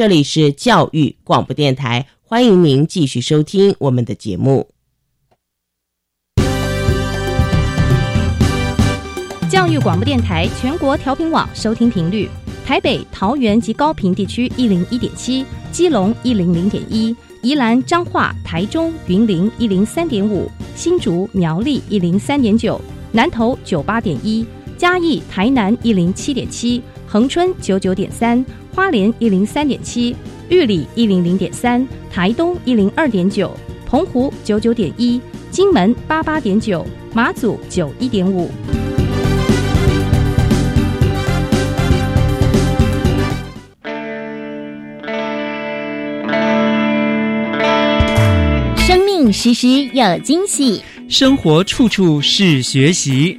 这里是教育广播电台，欢迎您继续收听我们的节目。教育广播电台全国调频网收听频率：台北、桃园及高屏地区一零一点七，基隆一零零点一，宜兰、彰化、台中、云林一零三点五，新竹、苗栗一零三点九，南投九八点一，嘉义、台南一零七点七，恒春九九点三，花莲一零三点七，玉里一零零点三，台东一零二点九，澎湖九九点一，金门八八点九，马祖九一点五。生命时时有惊喜，生活处处是学习。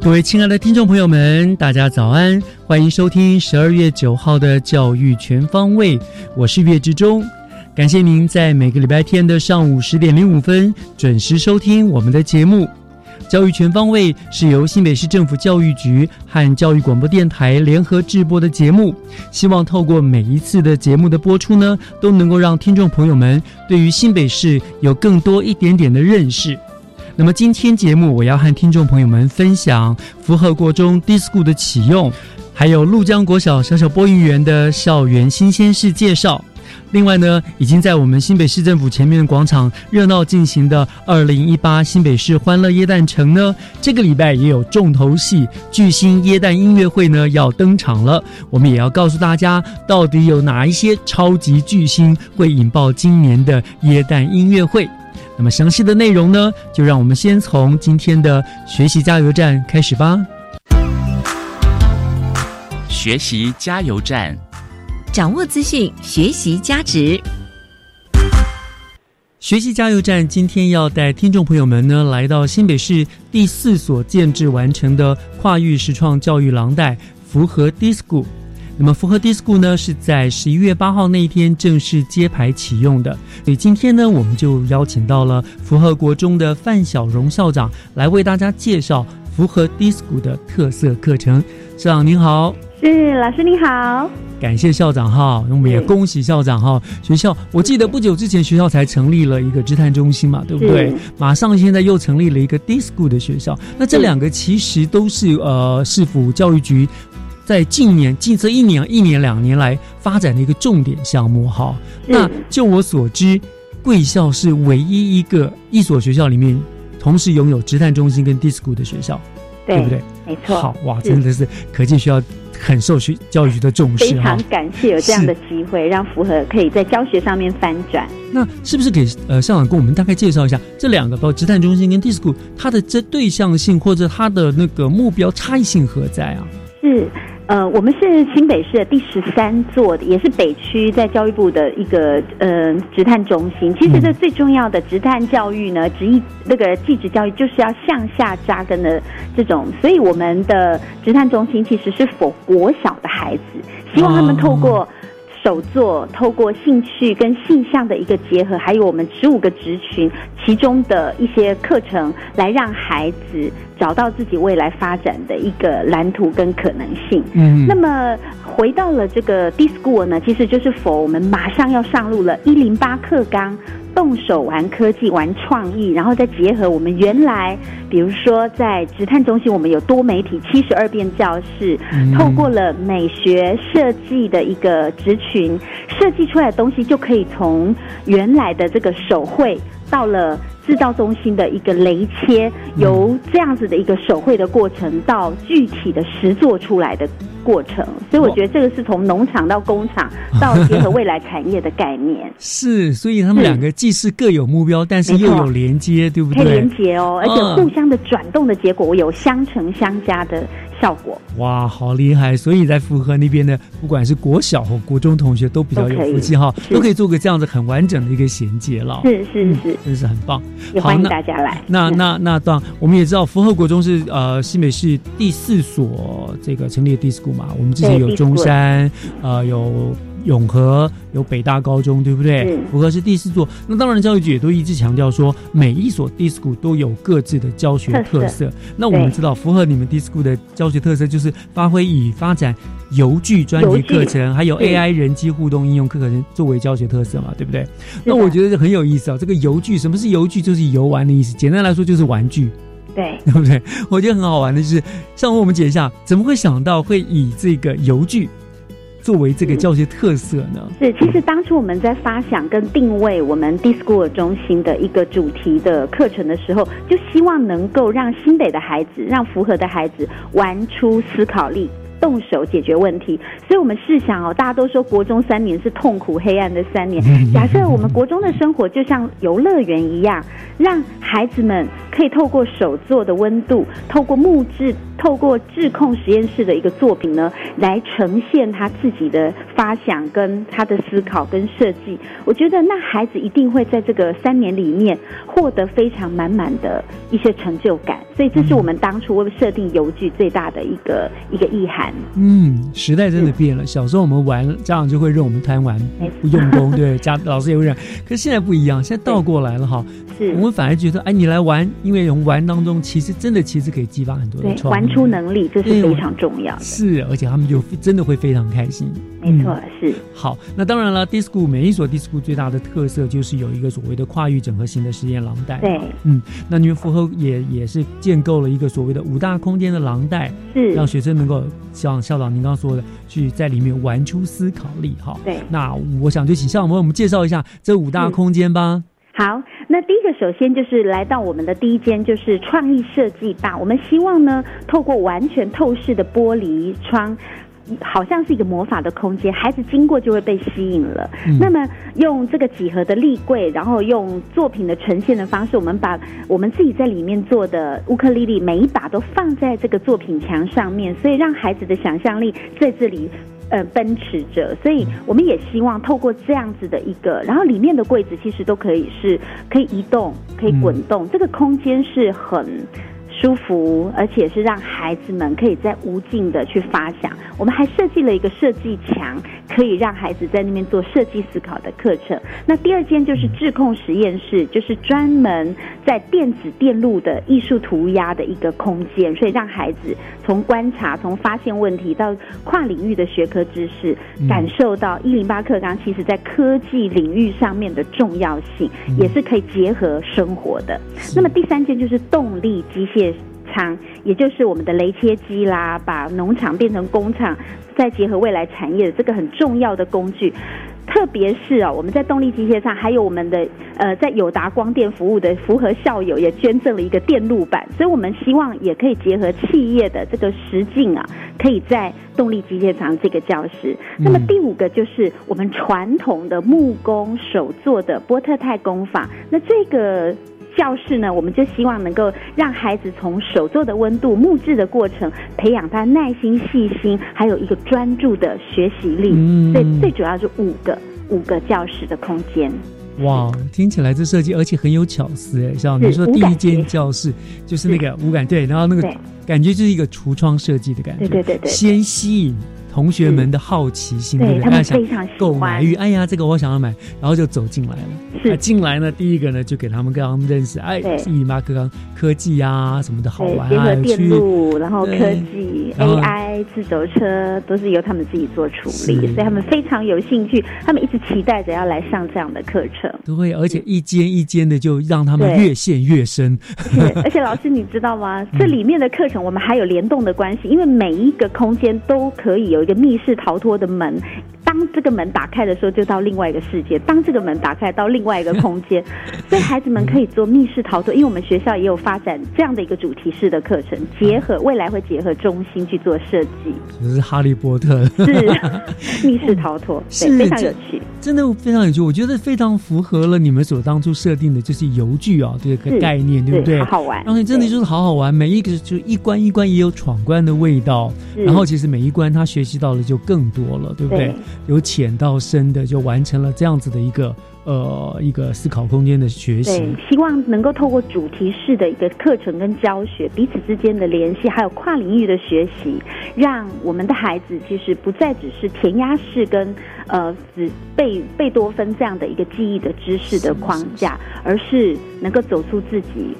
各位亲爱的听众朋友们，大家早安！欢迎收听十二月九号的教育全方位，我是岳志忠。感谢您在每个礼拜天的上午十点零五分准时收听我们的节目。教育全方位是由新北市政府教育局和教育广播电台联合制播的节目，希望透过每一次的节目的播出呢，都能够让听众朋友们对于新北市有更多一点点的认识。那么今天节目我要和听众朋友们分享福和国中 DISCO 的启用，还有陆江国小小小播音员的校园新鲜事介绍。另外呢，已经在我们新北市政府前面的广场热闹进行的二零一八新北市欢乐耶诞城呢，这个礼拜也有重头戏巨星耶诞音乐会呢要登场了。我们也要告诉大家，到底有哪一些超级巨星会引爆今年的耶诞音乐会。那么详细的内容呢，就让我们先从今天的学习加油站开始吧。学习加油站，掌握资讯，学习加值。学习加油站今天要带听众朋友们呢，来到新北市第四所建制完成的跨域实创教育廊带符合 DISCO。那么福和 DISCO 呢，是在十一月八号那一天正式揭牌启用的。所以今天呢，我们就邀请到了福和国中的范小荣校长来为大家介绍福和 DISCO 的特色课程。校长您好。是老师您好，感谢校长哈，我们也恭喜校长哈。学校我记得不久之前学校才成立了一个职探中心嘛，对不对？马上现在又成立了一个 DISCO 的学校，那这两个其实都是呃市府教育局在近年近这一年一年两年来发展的一个重点项目哈。那就我所知，贵校是唯一一个一所学校里面同时拥有职探中心跟 DISCO 的学校，对不对？没错。好哇，真的是可见学校。很受学教育局的重视，非常感谢有这样的机会，让符合可以在教学上面翻转。那是不是给呃校长跟我们大概介绍一下这两个，包括职探中心跟 DISCO，它的这对象性或者它的那个目标差异性何在啊？是。呃，我们是新北市的第十三座，也是北区在教育部的一个呃职探中心。其实这最重要的职探教育呢，职业那个技职教育就是要向下扎根的这种，所以我们的职探中心其实是否国小的孩子，希望他们透过。手作透过兴趣跟性向的一个结合，还有我们十五个职群其中的一些课程，来让孩子找到自己未来发展的一个蓝图跟可能性。嗯，那么回到了这个 DISCO 呢，其实就是否我们马上要上路了，一零八课纲。动手玩科技，玩创意，然后再结合我们原来，比如说在职探中心，我们有多媒体七十二变教室，透过了美学设计的一个职群，设计出来的东西就可以从原来的这个手绘到了。制造中心的一个雷切，由这样子的一个手绘的过程到具体的实做出来的过程，所以我觉得这个是从农场到工厂到结合未来产业的概念。是，所以他们两个既是各有目标，但是又有连接，对不对？可以连接哦，而且互相的转动的结果，我有相乘相加的效果。哇，好厉害！所以在福和那边的，不管是国小和国中同学，都比较有福气哈，是都可以做个这样子很完整的一个衔接了。是是是，真是很棒。也欢迎那大家来。那嗯那那当然，我们也知道福和国中是呃新北市第四所这个成立的 disco 嘛，我们之前有中山，呃有永和，有北大高中，对不对是？福和是第四座。那当然，教育局也都一直强调说，每一所 disco 都有各自的教学特特色。那我们知道，符合你们 disco 的教学特色就是发挥以发展游具专题课程，还有 AI 人机互动应用课程作为教学特色嘛，对不对？那我觉得很有意思啊。这个游具，什么是游具？就是游玩的意思。简单来说，就是玩具。对。对不对？我觉得很好玩的就是，上回我们解一下，怎么会想到会以这个邮具作为这个教学特色呢？是，其实当初我们在发想跟定位我们 Discord 中心的一个主题的课程的时候，就希望能够让新北的孩子，让符合的孩子玩出思考力。动手解决问题，所以我们试想哦，大家都说国中三年是痛苦黑暗的三年。假设我们国中的生活就像游乐园一样，让孩子们可以透过手做的温度，透过木质，透过质控实验室的一个作品呢，来呈现他自己的发想跟他的思考跟设计。我觉得那孩子一定会在这个三年里面获得非常满满的一些成就感。所以这是我们当初为设定游具最大的一个一个意涵。嗯，时代真的变了。小时候我们玩，家长就会认我们贪玩没不用功，对，家老师也会认。可是现在不一样，现在倒过来了哈。是我们反而觉得，哎，你来玩，因为从玩当中，其实真的其实可以激发很多的对，创，玩出能力这是非常重要的。是，而且他们就真的会非常开心。没错，是好，那当然了，DISCO 每一所 DISCO 最大的特色就是有一个所谓的跨域整合型的实验廊带。对，嗯，那你们符合也也是建构了一个所谓的五大空间的廊带，是让学生能够像校长您刚刚说的，去在里面玩出思考力。哈，对那我想就请校长为我们介绍一下这五大空间吧。好，那第一个首先就是来到我们的第一间，就是创意设计吧。我们希望呢，透过完全透视的玻璃窗。好像是一个魔法的空间，孩子经过就会被吸引了。嗯那么用这个几何的立柜，然后用作品的呈现的方式，我们把我们自己在里面做的乌克丽丽每一把都放在这个作品墙上面，所以让孩子的想象力在这里呃奔驰着。所以我们也希望透过这样子的一个，然后里面的柜子其实都可以是可以移动、可以滚动，这个空间是很。舒服，而且是让孩子们可以在无尽的去发想。我们还设计了一个设计墙，可以让孩子在那边做设计思考的课程。那第二间就是智控实验室，就是专门在电子电路的艺术涂鸦的一个空间，所以让孩子从观察、从发现问题到跨领域的学科知识，嗯感受到一零八课纲其实在科技领域上面的重要性，也是可以结合生活的。那么第三件就是动力机械仓，也就是我们的雷切机啦，把农场变成工厂，再结合未来产业的这个很重要的工具。特别是哦，我们在动力机械上，还有我们的呃，在友达光电服务的符合校友也捐赠了一个电路板，所以我们希望也可以结合企业的这个实境啊，可以在动力机械厂这个教室。那么第五个就是我们传统的木工手做的波特泰工坊，那这个。教室呢，我们就希望能够让孩子从手做的温度、木质的过程，培养他耐心、细心，还有一个专注的学习力。嗯最最主要是五个五个教室的空间。哇，听起来这设计而且很有巧思哎，像你是说第一间教室就是那个无感对，然后那个感觉就是一个橱窗设计的感觉，对对对对先吸引同学们的好奇心，对不对？他们非常喜购买欢欲，哎呀，这个我想要买，然后就走进来了。是那进来呢，第一个呢就给他们让他们认识，哎对，一马科刚科技啊什么的好，玩啊，结合电。路，然后科技、后 AI、自走车都是由他们自己做处理，所以他们非常有兴趣，他们一直期待着要来上这样的课程。对，而且一间一间的就让他们越陷越深。是，而且老师你知道吗？这里面的课程我们还有联动的关系，因为每一个空间都可以有有一个密室逃脱的门。当这个门打开的时候，就到另外一个世界；当这个门打开，到另外一个空间。所以孩子们可以做密室逃脱，因为我们学校也有发展这样的一个主题式的课程，结合未来会结合中心去做设计，就是哈利波特，是 密室逃脱，是对，非常有趣。真的非常有趣，我觉得非常符合了你们所当初设定的，就是游具啊这个概念，对不对？好好玩然后真的就是好好玩，每一个就一关一关也有闯关的味道，然后其实每一关他学习到的就更多了，对不对？对由浅到深的就完成了这样子的一个呃一个思考空间的学习对，，希望能够透过主题式的一个课程跟教学，彼此之间的联系，还有跨领域的学习，让我们的孩子其实不再只是填鸭式跟呃只贝贝多芬这样的一个记忆的知识的框架，而是能够走出自己。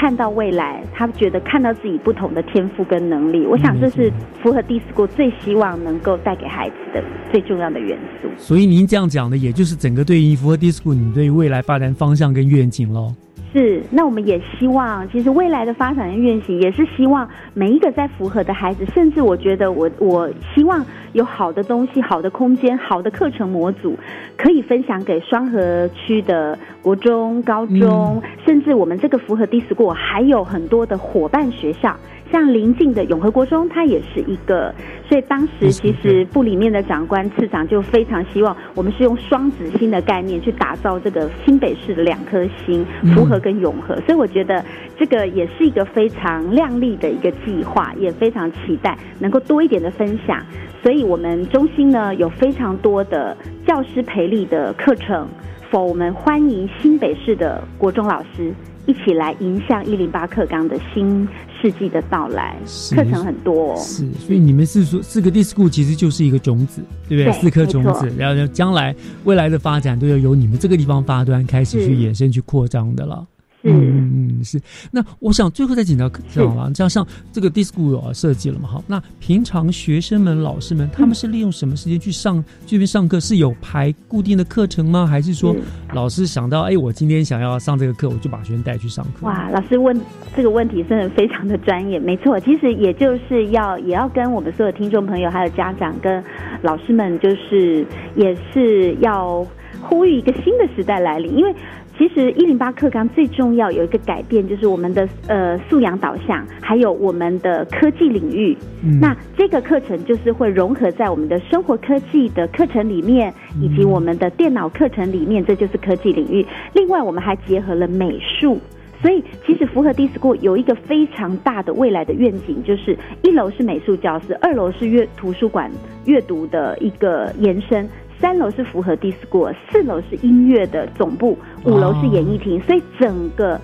看到未来，他觉得看到自己不同的天赋跟能力，我想这是符合 Disco 最希望能够带给孩子的最重要的元素。所以您这样讲的，也就是整个对于符合 DISCO 你对于未来发展方向跟愿景喽。是，那我们也希望，其实未来的发展跟运行也是希望每一个在符合的孩子，甚至我觉得我我希望有好的东西、好的空间、好的课程模组，可以分享给双河区的国中、高中，甚至我们这个符合 DISCO 还有很多的伙伴学校。像邻近的永和国中，它也是一个，所以当时其实部里面的长官、次长就非常希望我们是用双子星的概念去打造这个新北市的两颗星，福和跟永和。所以我觉得这个也是一个非常亮丽的一个计划，也非常期待能够多一点的分享。所以我们中心呢有非常多的教师培力的课程，否我们欢迎新北市的国中老师。一起来迎向一零八课纲的新世纪的到来，是课程很多、哦。是，所以你们是说四个 DISCO 其实就是一个种子，对不对？对四颗种子，然后将来未来的发展都要由你们这个地方发端开始去是衍生、去扩张的了。是嗯是。那我想最后再请教这样吧，这样像这个 DISCO 有设计了嘛？好，那平常学生们、老师们，他们是利用什么时间去上这边上课？是有排固定的课程吗？还是说老师想到，哎，我今天想要上这个课，我就把学生带去上课？哇，老师问这个问题真的非常的专业，没错，其实也就是要也要跟我们所有听众朋友还有家长跟老师们，就是也是要呼吁一个新的时代来临，因为。其实一零八课纲最重要有一个改变，就是我们的呃素养导向，还有我们的科技领域。嗯那这个课程就是会融合在我们的生活科技的课程里面，以及我们的电脑课程里面，这就是科技领域。另外，我们还结合了美术。所以，其实符合 DISCO 有一个非常大的未来的愿景，就是一楼是美术教室，二楼是阅图书馆阅读的一个延伸，三楼是符合 DISCO，四楼是音乐的总部，五楼是演艺厅，所以整个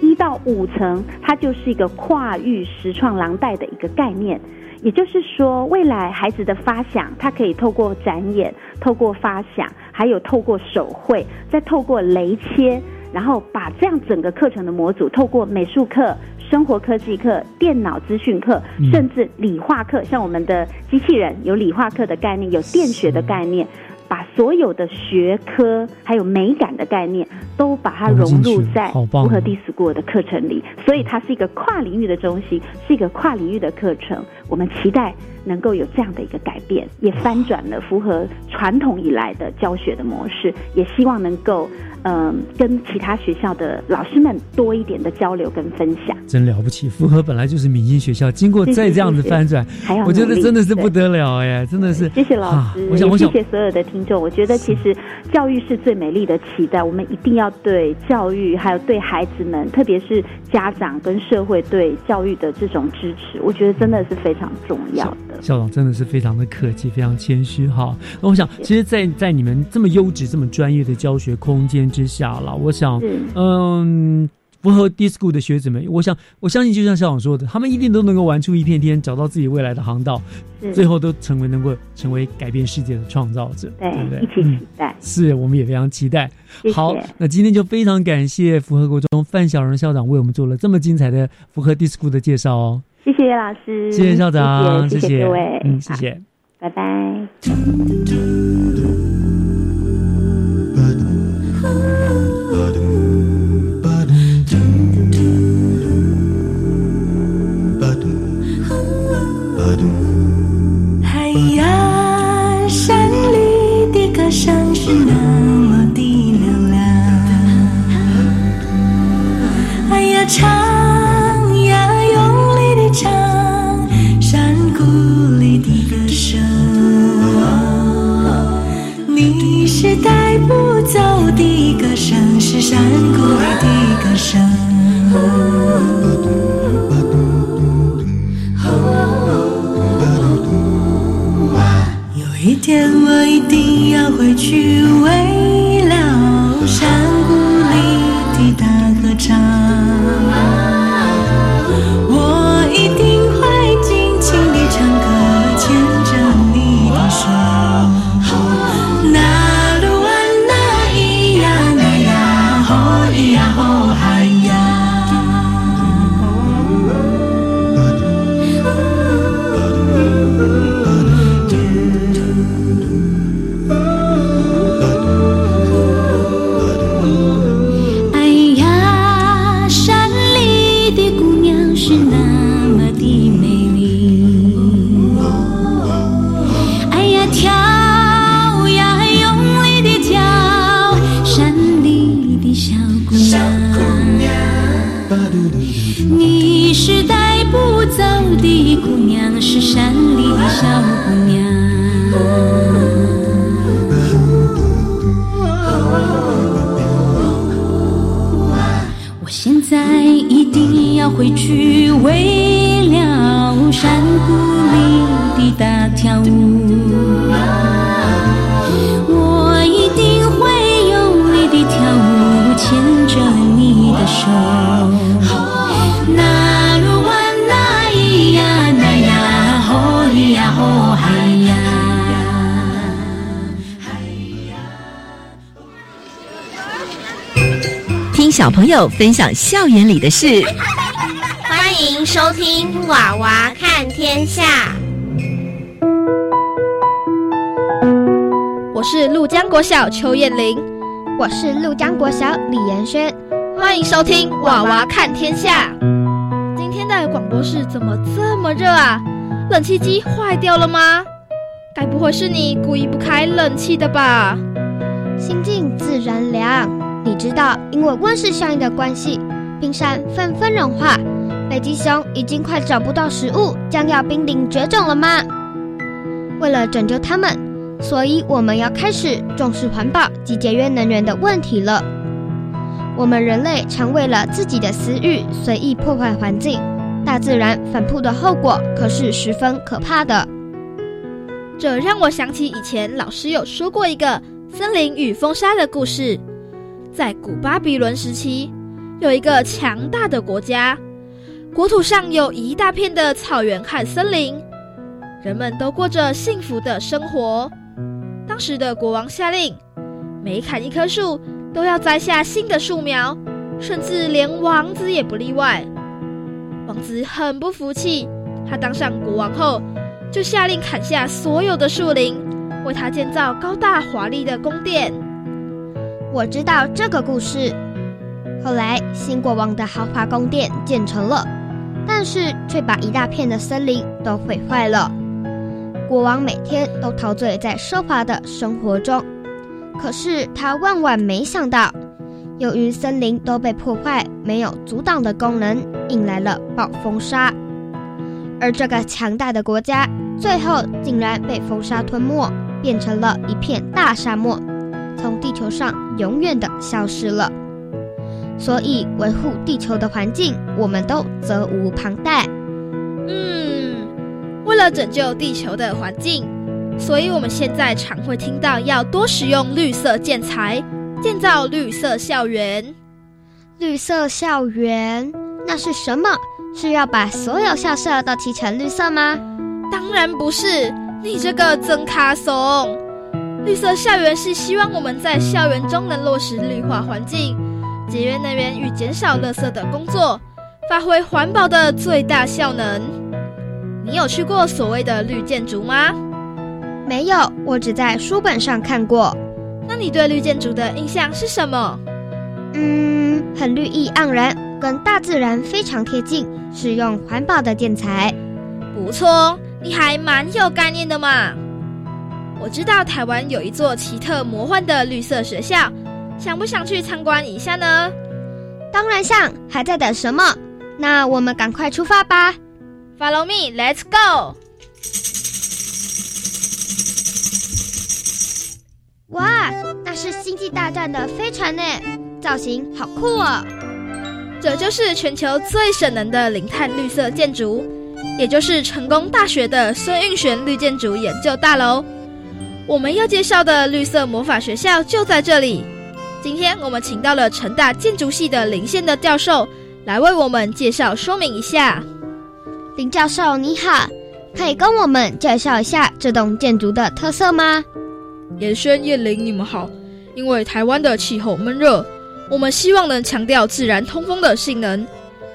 一到五层，它就是一个跨域实创廊带的一个概念。也就是说，未来孩子的发想，他可以透过展演、透过发想，还有透过手绘，再透过雷切，然后把这样整个课程的模组，透过美术课、生活科技课、电脑资讯课，嗯甚至理化课，像我们的机器人有理化课的概念，有电学的概念。把所有的学科还有美感的概念，都把它融入在符合 DISCO 的课程里，所以它是一个跨领域的中心，是一个跨领域的课程。我们期待能够有这样的一个改变，也翻转了符合传统以来的教学的模式，也希望能够嗯、跟其他学校的老师们多一点的交流跟分享。真了不起，符合本来就是明星学校，经过再这样子翻转，还有我觉得真的是不得了哎，真的是。谢谢老啊师，我想，我想谢谢所有的听众。我觉得其实教育是最美丽的期待，我们一定要对教育，还有对孩子们，特别是家长跟社会对教育的这种支持，我觉得真的是非常重要的。校长真的是非常的客气，非常谦虚哈。那我想，其实在，在你们这么优质、这么专业的教学空间之下了，我想，嗯，符合 DISCO 的学子们，我想，我相信，就像校长说的，他们一定都能够玩出一片天，找到自己未来的航道，最后都成为能够成为改变世界的创造者，对对不对？一起嗯期待。是，我们也非常期待。谢谢好，那今天就非常感谢符合国中范小荣校长为我们做了这么精彩的符合 DISCO 的介绍哦。谢谢叶老师，谢谢校长，谢谢各位，嗯，谢，谢。拜拜。天我一定要回去，为友分享校园里的事，欢迎收听《娃娃看天下》。我是陆江国小邱燕玲，我是陆江国小李延轩，欢迎收听《娃娃看天下》。今天的广播室怎么这么热啊？冷气机坏掉了吗？该不会是你故意不开冷气的吧？心静自然凉。你知道，因为温室效应的关系，冰山纷纷融化，北极熊已经快找不到食物，将要濒临绝种了吗？为了拯救它们，所以我们要开始重视环保及节约能源的问题了。我们人类常为了自己的私欲随意破坏环境，大自然反扑的后果可是十分可怕的。这让我想起以前老师有说过一个森林与风沙的故事。在古巴比伦时期，有一个强大的国家，国土上有一大片的草原和森林，人们都过着幸福的生活。当时的国王下令，每砍一棵树都要栽下新的树苗，甚至连王子也不例外。王子很不服气，他当上国王后，就下令砍下所有的树林，为他建造高大华丽的宫殿。我知道这个故事。后来，新国王的豪华宫殿建成了，但是却把一大片的森林都毁坏了。国王每天都陶醉在奢华的生活中，可是他万万没想到，由于森林都被破坏，没有阻挡的功能，引来了暴风沙。而这个强大的国家，最后竟然被风沙吞没，变成了一片大沙漠。从地球上永远的消失了，所以维护地球的环境，我们都责无旁贷。嗯，为了拯救地球的环境，所以我们现在常会听到要多使用绿色建材，建造绿色校园。绿色校园那是什么？是要把所有校舍都漆成绿色吗？当然不是，你这个真卡怂。绿色校园是希望我们在校园中能落实绿化环境、节约能源与减少垃圾的工作，发挥环保的最大效能。你有去过所谓的绿建筑吗？没有，我只在书本上看过。那你对绿建筑的印象是什么？嗯，很绿意盎然，跟大自然非常贴近，使用环保的建材。不错，你还蛮有概念的嘛。我知道台湾有一座奇特魔幻的绿色学校，想不想去参观一下呢？当然想，还在等什么？那我们赶快出发吧！Follow me, let's go！哇，那是星际大战的飞船呢！造型好酷哦！这就是全球最省能的零碳绿色建筑，也就是成功大学的孙运璇绿建筑研究大楼。我们要介绍的绿色魔法学校就在这里。今天我们请到了成大建筑系的林宪的教授来为我们介绍说明一下。林教授你好，可以跟我们介绍一下这栋建筑的特色吗？严轩、叶玲，你们好。因为台湾的气候闷热。我们希望能强调自然通风的性能，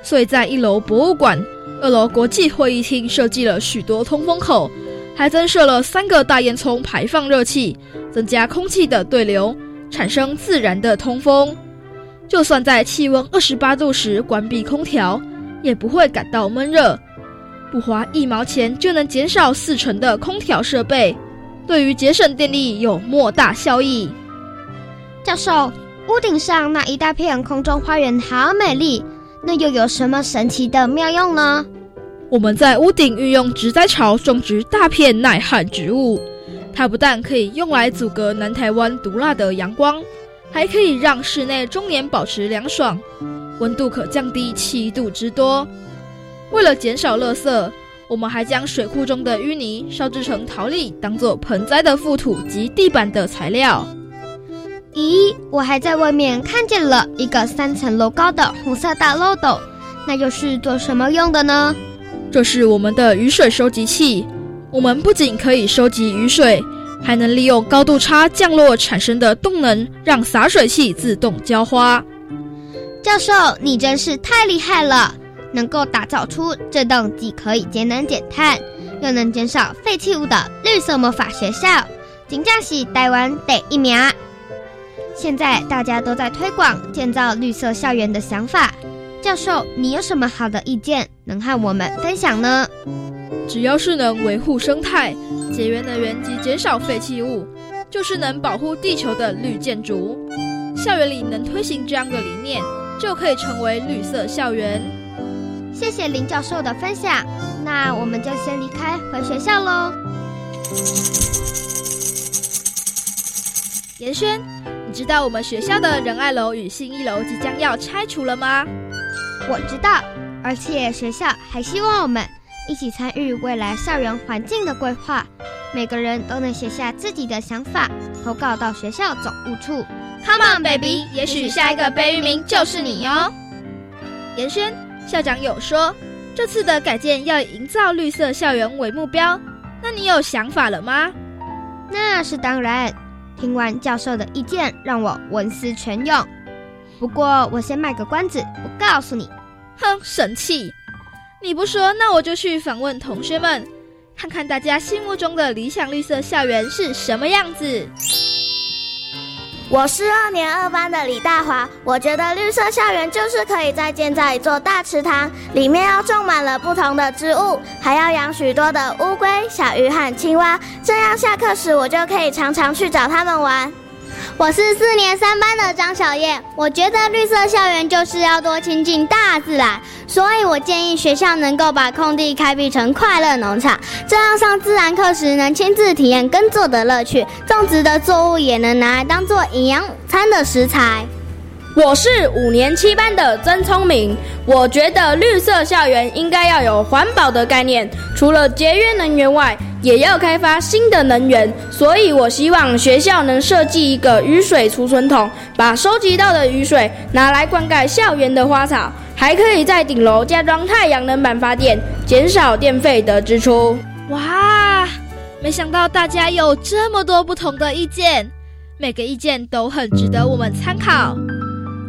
所以在一楼博物馆、二楼国际会议厅设计了许多通风口，还增设了三个大烟囱排放热气，增加空气的对流，产生自然的通风。就算在气温二十八度时关闭空调，也不会感到闷热。不花一毛钱就能减少四成的空调设备，对于节省电力有莫大效益。教授。屋顶上那一大片空中花园好美丽，那又有什么神奇的妙用呢？我们在屋顶运用植栽槽种植大片耐旱植物，它不但可以用来阻隔南台湾毒辣的阳光，还可以让室内终年保持凉爽，温度可降低七度之多。为了减少垃圾，我们还将水库中的淤泥烧制成陶粒，当做盆栽的覆土及地板的材料。咦，我还在外面看见了一个三层楼高的红色大漏斗，那又是做什么用的呢？这是我们的雨水收集器。我们不仅可以收集雨水，还能利用高度差降落产生的动能，让洒水器自动浇花。教授，你真是太厉害了，能够打造出这栋既可以节能减碳，又能减少废弃物的绿色魔法学校，真正是台湾第一名。现在大家都在推广建造绿色校园的想法，教授，你有什么好的意见能和我们分享呢？只要是能维护生态、节约能源及减少废弃物，就是能保护地球的绿建筑。校园里能推行这样的理念，就可以成为绿色校园。谢谢林教授的分享，那我们就先离开回学校喽。严轩。你知道我们学校的仁爱楼与信义楼即将要拆除了吗？我知道，而且学校还希望我们一起参与未来校园环境的规划，每个人都能写下自己的想法，投稿到学校总务处。Come on, baby！也许下一个被域名就是你哟。严轩校长有说，这次的改建要以营造绿色校园为目标，那你有想法了吗？那是当然。听完教授的意见，让我文思泉涌。不过我先卖个关子，我告诉你，哼，神气！你不说，那我就去访问同学们，看看大家心目中的理想绿色校园是什么样子。我是二年二班的李大华，我觉得绿色校园就是可以再建造一座大池塘，里面要种满了不同的植物，还要养许多的乌龟、小鱼和青蛙，这样下课时我就可以常常去找它们玩。我是四年三班的张小燕，我觉得绿色校园就是要多亲近大自然，所以我建议学校能够把空地开辟成快乐农场，这样上自然课时能亲自体验耕作的乐趣，种植的作物也能拿来当做营养午餐的食材。我是五年七班的曾聪明，我觉得绿色校园应该要有环保的概念，除了节约能源外，也要开发新的能源。所以我希望学校能设计一个雨水储存桶，把收集到的雨水拿来灌溉校园的花草，还可以在顶楼加装太阳能板发电，减少电费的支出。哇，没想到大家有这么多不同的意见，每个意见都很值得我们参考。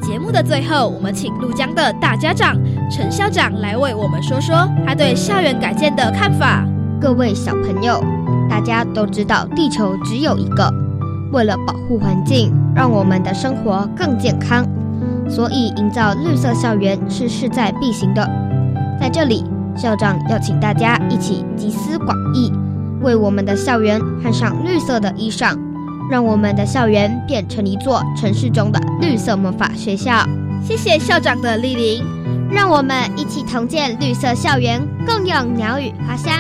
节目的最后，我们请陆江的大家长陈校长来为我们说说他对校园改建的看法。各位小朋友，大家都知道地球只有一个，为了保护环境，让我们的生活更健康，所以营造绿色校园是势在必行的。在这里，校长要请大家一起集思广益，为我们的校园换上绿色的衣裳。让我们的校园变成一座城市中的绿色魔法学校。谢谢校长的莅临，让我们一起同建绿色校园，共用鸟语花香。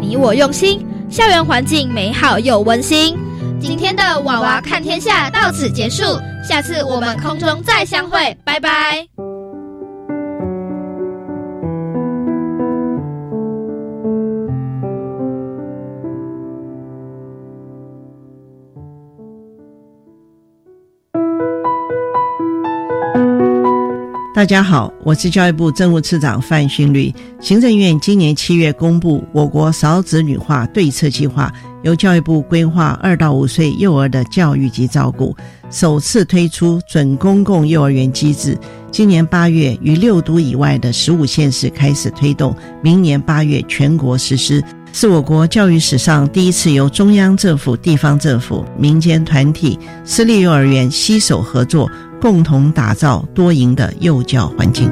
你我用心，校园环境美好又温馨。今天的娃娃看天下到此结束，下次我们空中再相会，拜拜。大家好，我是教育部政务次长范训律。行政院今年七月公布我国少子女化对策计划，由教育部规划二到五岁幼儿的教育及照顾，首次推出准公共幼儿园机制。今年八月于六都以外的十五县市开始推动，明年八月全国实施，是我国教育史上第一次由中央政府、地方政府、民间团体、私立幼儿园携手合作。共同打造多赢的幼教环境。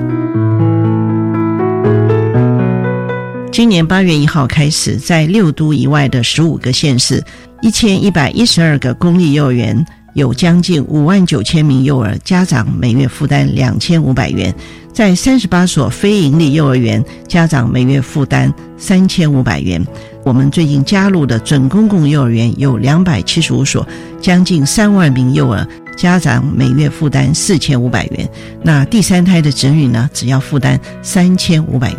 今年八月一号开始，在六都以外的十五个县市，一千一百一十二个公立幼儿园，有将近五万九千名幼儿家长每月负担两千五百元；在三十八所非营利幼儿园，家长每月负担三千五百元。我们最近加入的准公共幼儿园有两百七十五所，将近三万名幼儿。家长每月负担四千五百元，那第三胎的子女呢，只要负担三千五百元，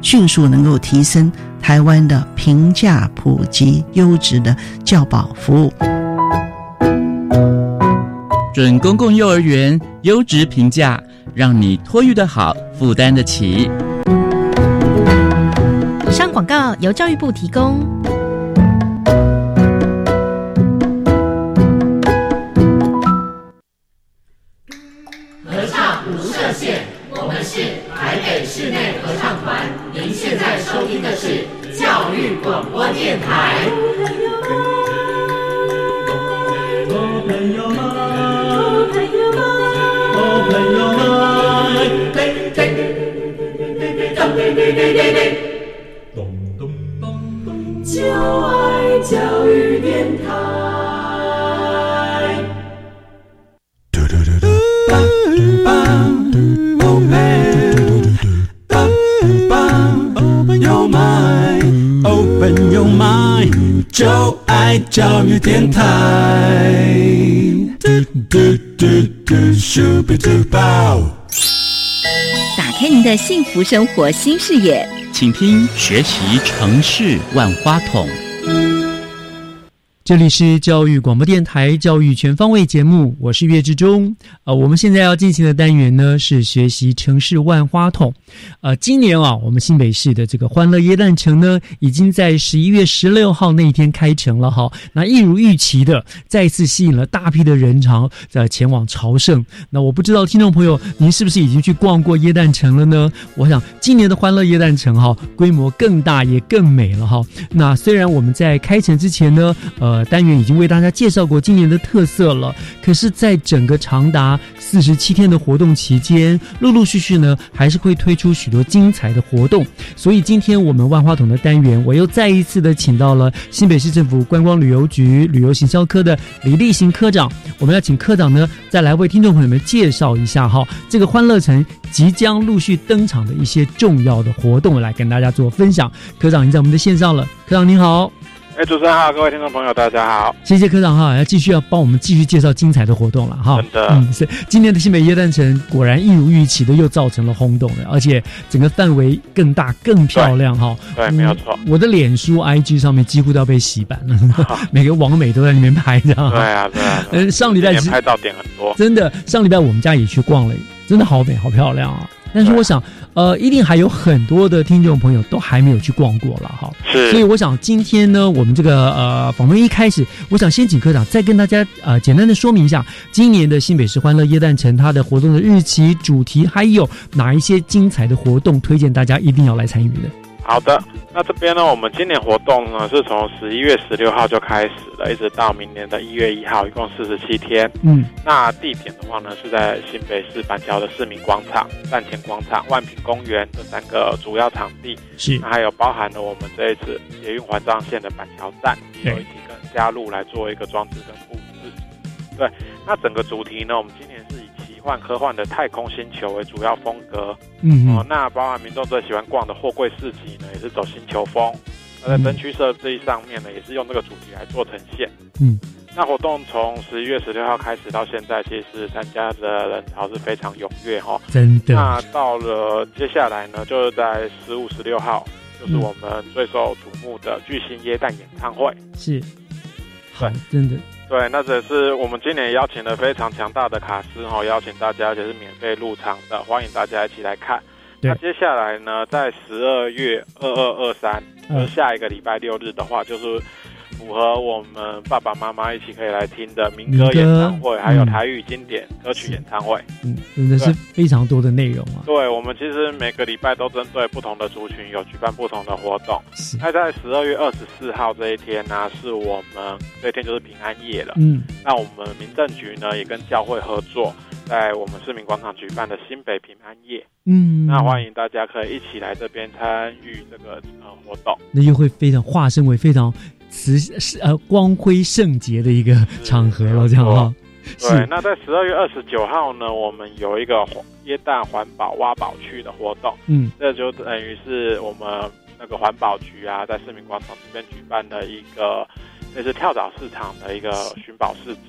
迅速能够提升台湾的平价、普及、优质的教保服务。准公共幼儿园优质评价，让你托育的好，负担得起。以上广告由教育部提供。广播电台。朋友们，朋友们，朋友们，嘿嘿，咚咚咚咚咚，就爱教育电台。就爱教育电台。打开您的幸福生活新视野，请听学习城市万花筒。这里是教育广播电台教育全方位节目，我是岳志忠。呃，我们现在要进行的单元呢是学习城市万花筒。呃，今年啊，我们新北市的这个欢乐耶诞城呢，已经在十一月十六号那一天开城了哈。那一如预期的，再次吸引了大批的人潮在前往朝圣。那我不知道听众朋友您是不是已经去逛过耶诞城了呢？我想今年的欢乐耶诞城哈，规模更大也更美了哈。那虽然我们在开城之前呢，呃。单元已经为大家介绍过今年的特色了，可是，在整个长达四十七天的活动期间，陆陆续续呢，还是会推出许多精彩的活动。所以，今天我们万花筒的单元，我又再一次的请到了新北市政府观光旅游局旅游行销科的李立行科长。我们要请科长呢，再来为听众朋友们介绍一下哈，这个欢乐城即将陆续登场的一些重要的活动，来跟大家做分享。科长已经在我们的线上了，科长您好。哎，主持人好，各位听众朋友，大家好，谢谢科长哈，要继续要帮我们继续介绍精彩的活动了哈。真的，嗯，是今年的新北耶诞城果然一如预期的又造成了轰动了，而且整个范围更大更漂亮哈。对，没有错。我的脸书 IG 上面几乎都要被洗版了，每个网美都在里面拍的。对啊，对啊。嗯，上礼拜拍照点很多，真的。上礼拜我们家也去逛了，真的好美，好漂亮啊。但是我想，呃，一定还有很多的听众朋友都还没有去逛过了哈。是。所以我想今天呢，我们这个呃访问一开始，我想先请科长再跟大家呃简单的说明一下，今年的新北市欢乐夜诞城它的活动的日期、主题，还有哪一些精彩的活动，推荐大家一定要来参与的。好的，那这边呢，我们今年活动呢是从十一月十六号就开始了，一直到明年的一月一号，一共四十七天。嗯，那地点的话呢是在新北市板桥的市民广场、站前广场、万平公园这三个主要场地。是，那还有包含了我们这一次捷运环状线的板桥站，有一起跟加入来做一个装置跟布置。对，那整个主题呢，我们今年是以。幻科幻的太空星球为主要风格，嗯哦，那包含民众最喜欢逛的货柜市集呢，也是走星球风。那在灯区设计上面呢，也是用这个主题来做呈现。嗯，那活动从十一月十六号开始到现在，其实参加的人潮是非常踊跃哈。真的。那到了接下来呢，就是在十五、十六号，就是我们最受瞩目的巨星耶诞演唱会。是。对，真的。对，那这是我们今年邀请了非常强大的卡司哈，邀请大家就是免费入场的，欢迎大家一起来看。那接下来呢，在十二月二二二三，就下一个礼拜六日的话，就是符合我们爸爸妈妈一起可以来听的民歌演唱会，还有台语经典歌曲演唱会。嗯，真的是非常多的内容啊。对，我们其实每个礼拜都针对不同的族群有举办不同的活动。那在十二月二十四号这一天呢，是我们这一天就是平安夜了。嗯，那我们民政局呢也跟教会合作。在我们市民广场举办的新北平安夜，嗯，那欢迎大家可以一起来这边参与这个呃活动，那就会非常化身为非常慈呃光辉圣洁的一个场合了，这样哈。对，那在十二月二十九号呢，我们有一个耶诞环保挖宝区的活动，嗯，这就等于是我们那个环保局啊，在市民广场这边举办的一个那是跳蚤市场的一个寻宝市集。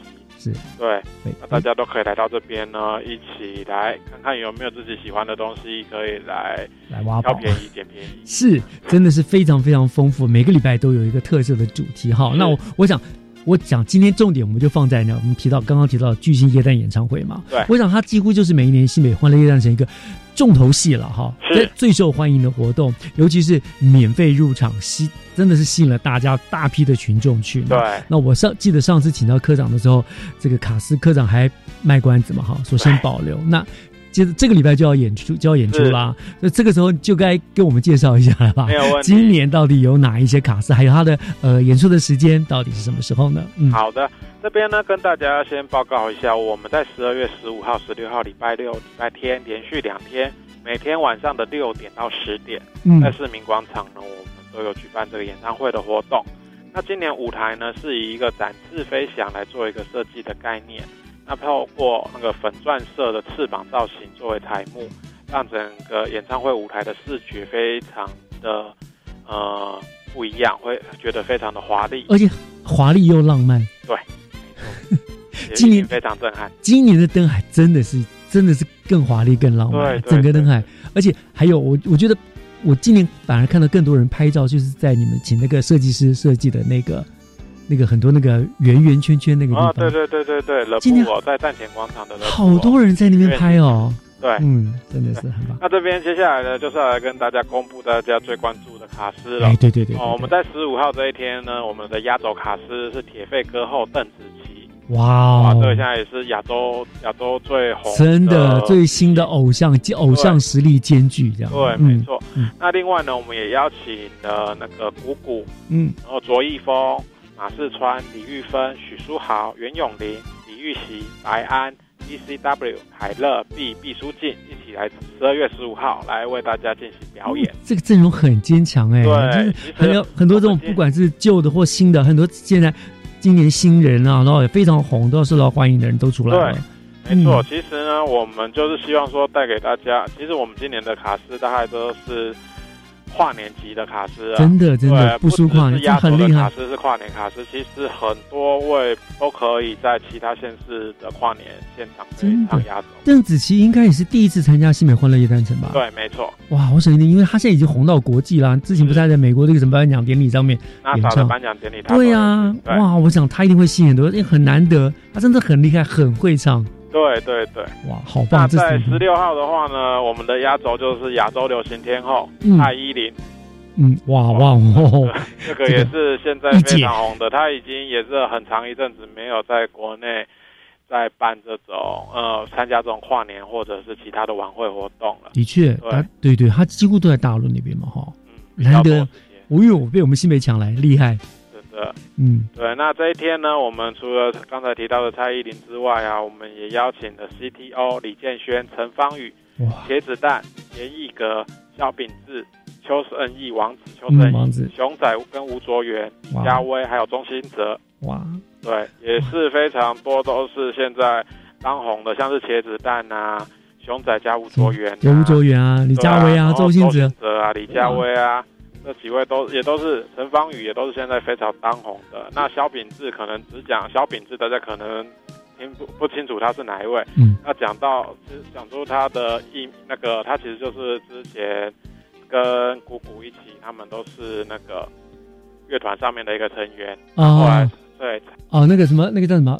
是对，那大家都可以来到这边呢，一起来看看有没有自己喜欢的东西，可以来来挖宝，便宜捡便宜。是，真的是非常非常丰富，每个礼拜都有一个特色的主题哈。那我我想，我讲今天重点我们就放在那，我们提到刚刚提到巨星夜诞演唱会嘛，对，我想它几乎就是每一年新北欢乐夜诞城一个。重头戏了哈，最最受欢迎的活动，尤其是免费入场，吸真的是吸引了大家大批的群众去。对，那我上记得上次请到科长的时候，这个卡斯科长还卖关子嘛哈，说先保留。那接着这个礼拜就要演出，就要演出啦。那这个时候就该跟我们介绍一下了吧？没有问题。今年到底有哪一些卡司，还有他的呃演出的时间到底是什么时候呢？嗯，好的，这边呢跟大家先报告一下，我们在十二月十五号、十六号礼拜六、礼拜天连续两天。每天晚上的六点到十点，嗯在市民广场呢，我们都有举办这个演唱会的活动。那今年舞台呢，是以一个展翅飞翔来做一个设计的概念。那透过那个粉钻色的翅膀造型作为台幕，让整个演唱会舞台的视觉非常的呃不一样，会觉得非常的华丽，而且华丽又浪漫。对，今年非常震撼。今年的灯海真的是。真的是更华丽、更浪漫，整个灯海，而且还有我，我觉得我今年反而看到更多人拍照，就是在你们请那个设计师设计的那个、那个很多那个圆圆圈圈那个地方。啊，对对对对对，今天我在站前广场的，好多人在那边拍哦。对，嗯，真的是很棒。那这边接下来呢，就是要来跟大家公布大家最关注的卡司了。哎，对对对。哦，我们在十五号这一天呢，我们的压轴卡司是铁肺歌后邓紫棋。哇，这个现在也是亚洲亚洲最红，真的最新的偶像，偶像实力兼具这样。对，没错。那另外呢，我们也邀请了那个谷谷，嗯，然后卓一峰、马世川、李玉芬、许书豪、袁咏林、李玉玺、白安、E C W、海乐、毕毕书尽一起来十二月十五号来为大家进行表演。这个阵容很坚强哎，对，很有很多这种不管是旧的或新的，很多现在。今年新人啊，然后也非常红，都要受到欢迎的人都出来了。对，没错。其实呢，我们就是希望说带给大家，其实我们今年的卡司大概都是跨年级的卡司啊，真的真的不输跨年，很厉害。卡司是跨年卡司，其实很多位都可以在其他县市的跨年现场唱压轴。邓紫棋应该也是第一次参加新美欢乐夜诞城吧？对，没错。哇，我想一定，因为她现在已经红到国际啦。之前不是在美国这个什么颁奖典礼上面演唱颁奖典礼？对呀，哇，我想她一定会吸引很多，因为很难得，她真的很厉害，很会唱。对对对，哇，好棒！那在十六号的话呢，我们的压轴就是亚洲流行天后蔡依林。嗯，哇哇哦，这个也是现在非常红的，她已经也是很长一阵子没有在国内。在办这种呃，参加这种跨年或者是其他的晚会活动了。的确，对对对，他几乎都在大陆那边嘛，哈。嗯，难得，我有被我们新北抢来，厉害。真的，嗯，对。那这一天呢，我们除了刚才提到的蔡依林之外啊，我们也邀请了 CTO 李建轩、陈芳宇、茄子蛋、严艺格、肖秉志、邱胜义、王子、邱胜义、熊仔跟吴卓源、李佳威，还有钟兴哲。哇。对，也是非常多，都是现在当红的，像是茄子蛋啊、熊仔加吴卓源、吴卓源啊、李佳薇啊、周星哲啊、李佳薇啊，这几位都也都是陈芳宇，也都是现在非常当红的。那萧秉治可能只讲萧秉治，大家可能听不不清楚他是哪一位。嗯，那讲到讲出他的艺那个，他其实就是之前跟姑姑一起，他们都是那个乐团上面的一个成员。哦后来对哦，那个什么，那个叫什么？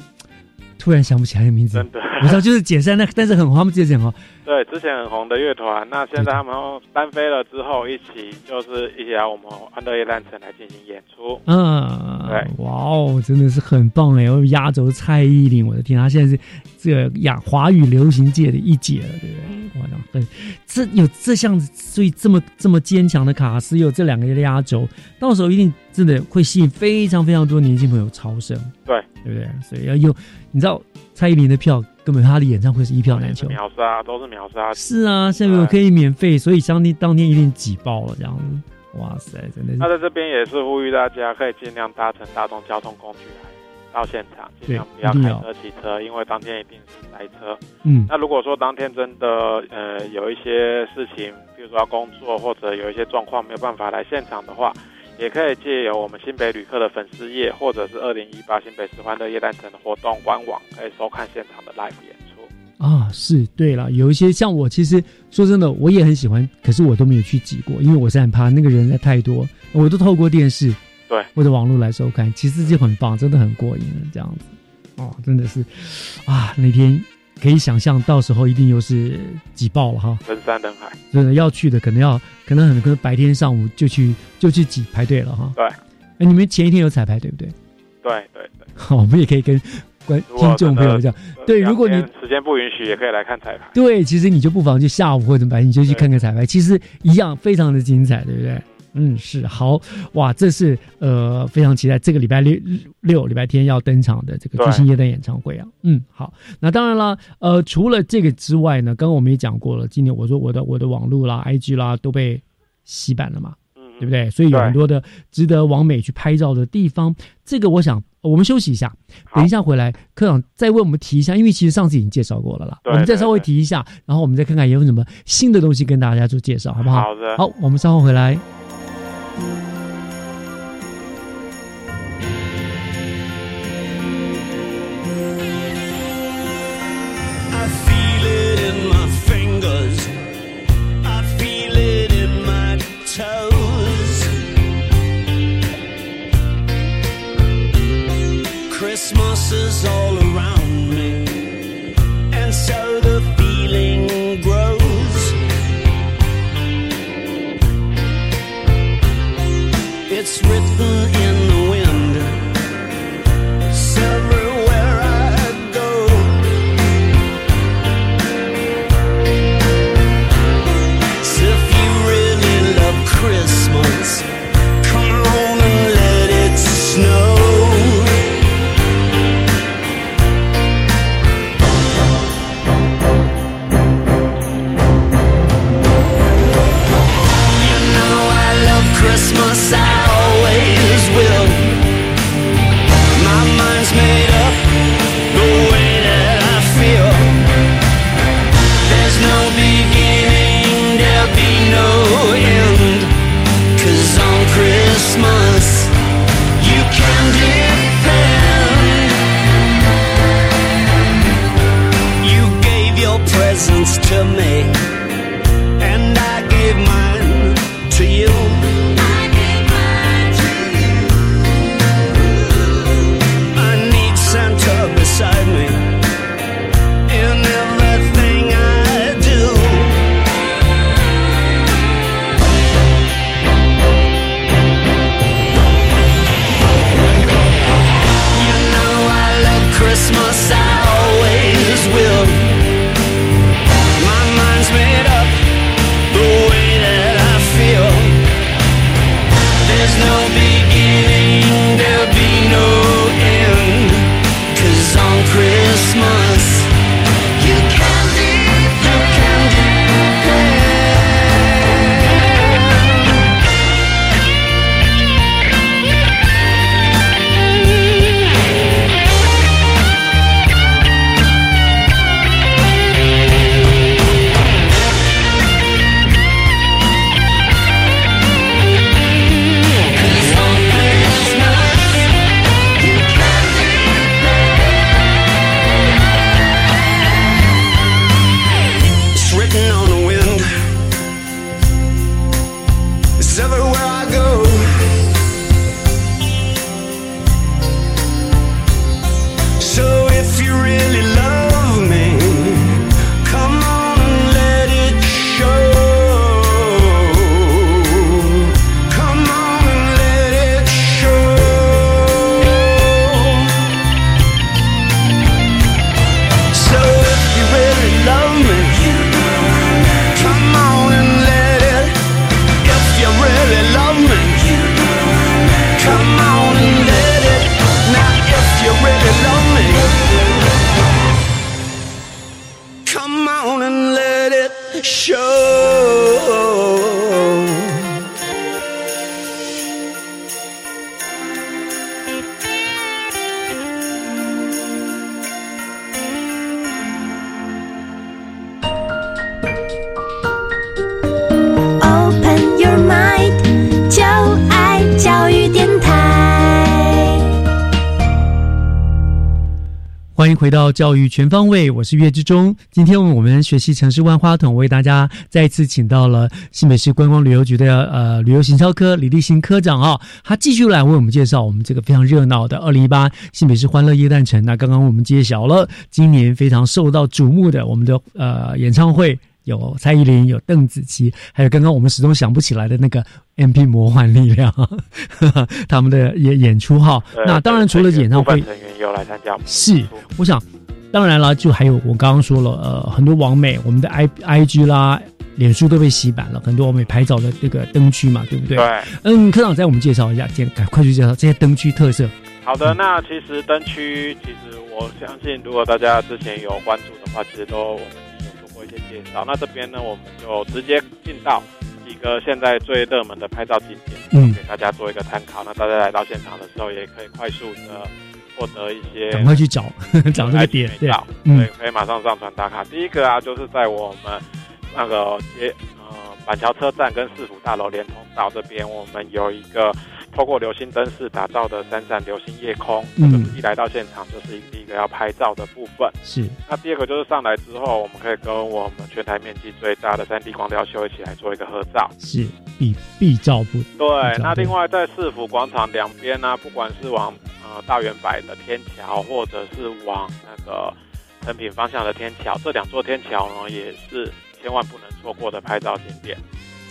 突然想不起来名字。真的我知道就是解散那个，但是很红，他们直接讲哦。对，之前很红的乐团，那现在他们单飞了之后，一起就是一起来我们安德烈诞城来进行演出。嗯，对，哇哦，真的是很棒哎！我压轴蔡依林，我的天，她现在是这个亚华语流行界的一姐了，对不对？哇，很这有这项所以这么这么坚强的卡斯，有这两个压轴，到时候一定真的会吸引非常非常多年轻朋友超生，对，对不对？所以要用，你知道蔡依林的票根本他的演唱会是一票难求，秒杀都是秒杀。是啊，现在有可以免费，所以当天当天一定挤爆了这样子。哇塞，真的是那在这边也是呼吁大家可以尽量搭乘大众交通工具来到现场，尽量不要开车骑车，因为当天一定是塞车。嗯那如果说当天真的呃有一些事情，比如说要工作或者有一些状况没有办法来现场的话，也可以借由我们新北旅客的粉丝页，或者是二零一八新北市欢乐夜诞城的活动官网，可以收看现场的 live 演出。啊，是对了，有一些像我，其实说真的，我也很喜欢，可是我都没有去挤过，因为我是很怕那个人在太多，我都透过电视对或者网络来收看，其实就很棒，真的很过瘾了，这样子哦，真的是啊，那天可以想象到时候一定又是挤爆了哈，人山人海。真的要去的可能要可能很可能白天上午就去就去挤排队了哈。对，哎，你们前一天有彩排对不对？对对对，好，我们也可以跟观听众朋友真的讲，对，如果你时间不允许，也可以来看彩排。对，其实你就不妨就下午或者白天你就去看看彩排，其实一样非常的精彩，对不对？嗯，是好哇，这是呃非常期待这个礼拜六六礼拜天要登场的这个巨星夜灯演唱会啊。嗯，好，那当然了，呃，除了这个之外呢，刚刚我们也讲过了，今年我说我的我的网络啦、IG 啦都被洗版了嘛，对不对？所以有很多的值得往美去拍照的地方。这个我想我们休息一下，等一下回来科长再为我们提一下，因为其实上次已经介绍过了啦，对我们再稍微提一下，然后我们再看看有什么新的东西跟大家做介绍，好不好？好的好，我们稍后回来。到教育全方位，我是岳志忠。今天我们学习城市万花筒，为大家再一次请到了新北市观光旅游局的呃旅游行销科李立新科长啊，他继续来为我们介绍我们这个非常热闹的二零一八新北市欢乐夜诞城。那刚刚我们揭晓了今年非常受到瞩目的我们的呃演唱会。有蔡依林，有邓紫棋，还有刚刚我们始终想不起来的那个 M P 魔幻力量，他们的演演出哈。那当然除了演唱会，成员有来参加。是，我想当然了，就还有我刚刚说了，呃，很多网美，我们的 I I G 啦、脸书都被洗版了，很多网美拍照的这个灯区嘛，对不对？对。嗯，科长再我们介绍一下，简赶快去介绍这些灯区特色。好的，那其实灯区，其实我相信，如果大家之前有关注的话，其实都我们。一些介绍，那这边呢，我们就直接进到几个现在最热门的拍照景点，嗯，给大家做一个参考。那大家来到现场的时候，也可以快速的获得一些，赶快去找 找这个点，对，对，可以马上上传打卡。第一个啊，就是在我们那个街呃板桥车站跟市府大楼连通道这边，我们有一个。透过流星灯饰打造的闪闪流星夜空，嗯，一来到现场就是一第一个要拍照的部分。是，那第二个就是上来之后，我们可以跟我们全台面积最大的三 D 光雕秀一起来做一个合照。是，必必照不？对。那另外在市府广场两边呢，不管是往呃大圆柏的天桥，或者是往那个成品方向的天桥，这两座天桥呢，也是千万不能错过的拍照景点。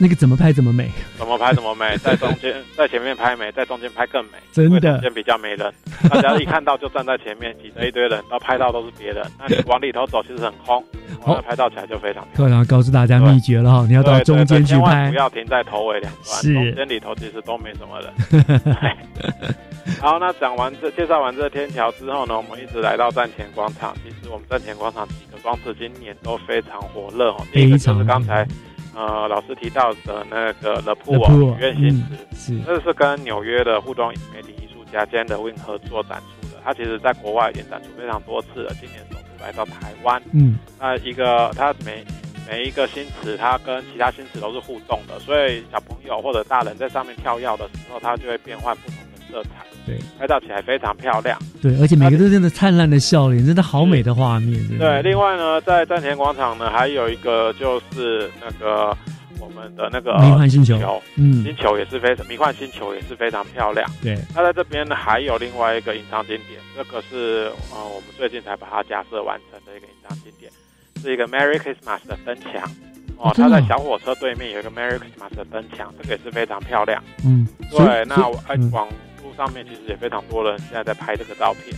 那个怎么拍怎么美，怎么拍怎么美，在中间在前面拍美，在中间拍更美，真的，中间比较没人，大家一看到就站在前面挤着一堆人，然后拍到都是别人，那你往里头走其实很空，好，拍照起来就非常。特长告诉大家秘诀了哈，你要到中间去拍，不要停在头尾两端，中间里头其实都没什么人。好，那讲完这介绍完这天桥之后呢，我们一直来到站前广场，其实我们站前广场几个装置今年都非常火热哦，第一个就是刚才。呃，老师提到的那个 The Pool 许愿星池，这是跟纽约的互动媒体艺术家 j a n d Win 合作展出的。他其实在国外已经展出非常多次了，今年首次来到台湾。嗯，那一个他每每一个新池，它跟其他新池都是互动的，所以小朋友或者大人在上面跳跃的时候，它就会变换不同的色彩。对，拍照起来非常漂亮。对，而且每个都真的灿烂的笑脸，真的好美的画面。对，另外呢，在站前广场呢，还有一个就是那个我们的那个迷幻星球，嗯，星球也是非常迷幻星球也是非常漂亮。对，那在这边呢，还有另外一个隐藏景点，这个是呃我们最近才把它架设完成的一个隐藏景点，是一个 Merry Christmas 的灯墙。哦，它在小火车对面有一个 Merry Christmas 的灯墙，这个也是非常漂亮。嗯，对，那哎往。上面其实也非常多人现在在拍这个照片，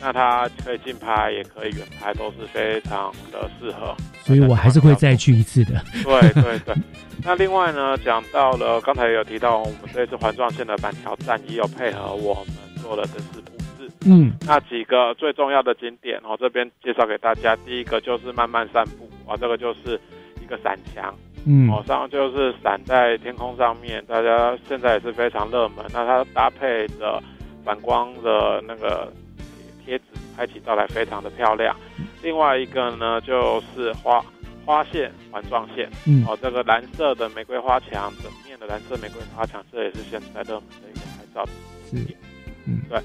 那它可以近拍也可以远拍，都是非常的适合。所以我还是会再去一次的。对对对。那另外呢，讲到了刚才有提到，我们这次环状线的板桥站也有配合我们做了灯饰布置。嗯。那几个最重要的景点哦，这边介绍给大家。第一个就是慢慢散步啊，这个就是一个散墙。嗯，哦，上就是散在天空上面，大家现在也是非常热门。那它搭配的反光的那个贴纸，拍起照来非常的漂亮。另外一个呢，就是花花线环状线，嗯，哦，这个蓝色的玫瑰花墙，整面的蓝色玫瑰花墙，这也是现在热门的一个拍照点。嗯，对。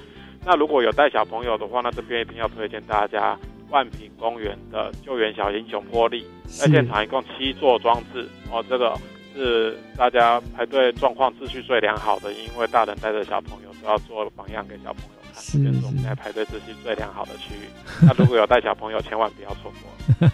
那如果有带小朋友的话，那这边一定要推荐大家。万平公园的救援小英雄玻璃，在现场一共七座装置哦，这个是大家排队状况秩序最良好的，因为大人带着小朋友都要做榜样给小朋友看，这就是我们在排队秩序最良好的区域。那如果有带小朋友，千万不要错过。